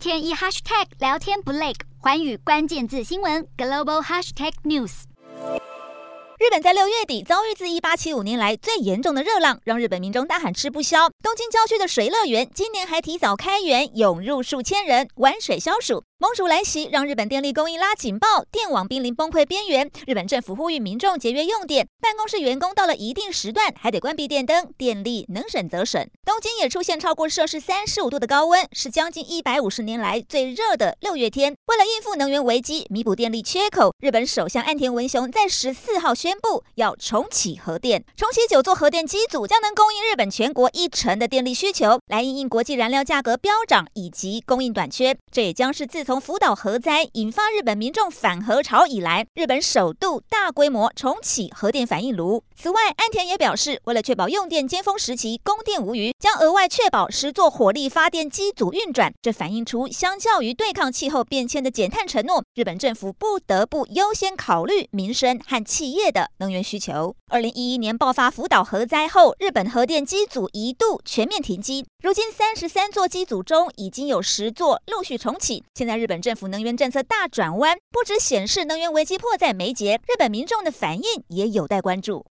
天一 hashtag 聊天不累，环宇关键字新闻 global hashtag news。日本在六月底遭遇自一八七五年来最严重的热浪，让日本民众大喊吃不消。东京郊区的水乐园今年还提早开园，涌入数千人玩水消暑。猛暑来袭，让日本电力供应拉警报，电网濒临崩溃边缘。日本政府呼吁民众节约用电，办公室员工到了一定时段还得关闭电灯，电力能省则省。东京也出现超过摄氏三十五度的高温，是将近一百五十年来最热的六月天。为了应付能源危机，弥补电力缺口，日本首相岸田文雄在十四号宣布要重启核电，重启九座核电机组将能供应日本全国一成的电力需求，来应应国际燃料价格飙涨以及供应短缺。这也将是自从从福岛核灾引发日本民众反核潮以来，日本首度大规模重启核电反应炉。此外，安田也表示，为了确保用电尖峰时期供电无虞，将额外确保十座火力发电机组运转。这反映出，相较于对抗气候变迁的减碳承诺，日本政府不得不优先考虑民生和企业的能源需求。二零一一年爆发福岛核灾后，日本核电机组一度全面停机。如今，三十三座机组中已经有十座陆续重启。现在，日本政府能源政策大转弯，不止显示能源危机迫在眉睫，日本民众的反应也有待关注。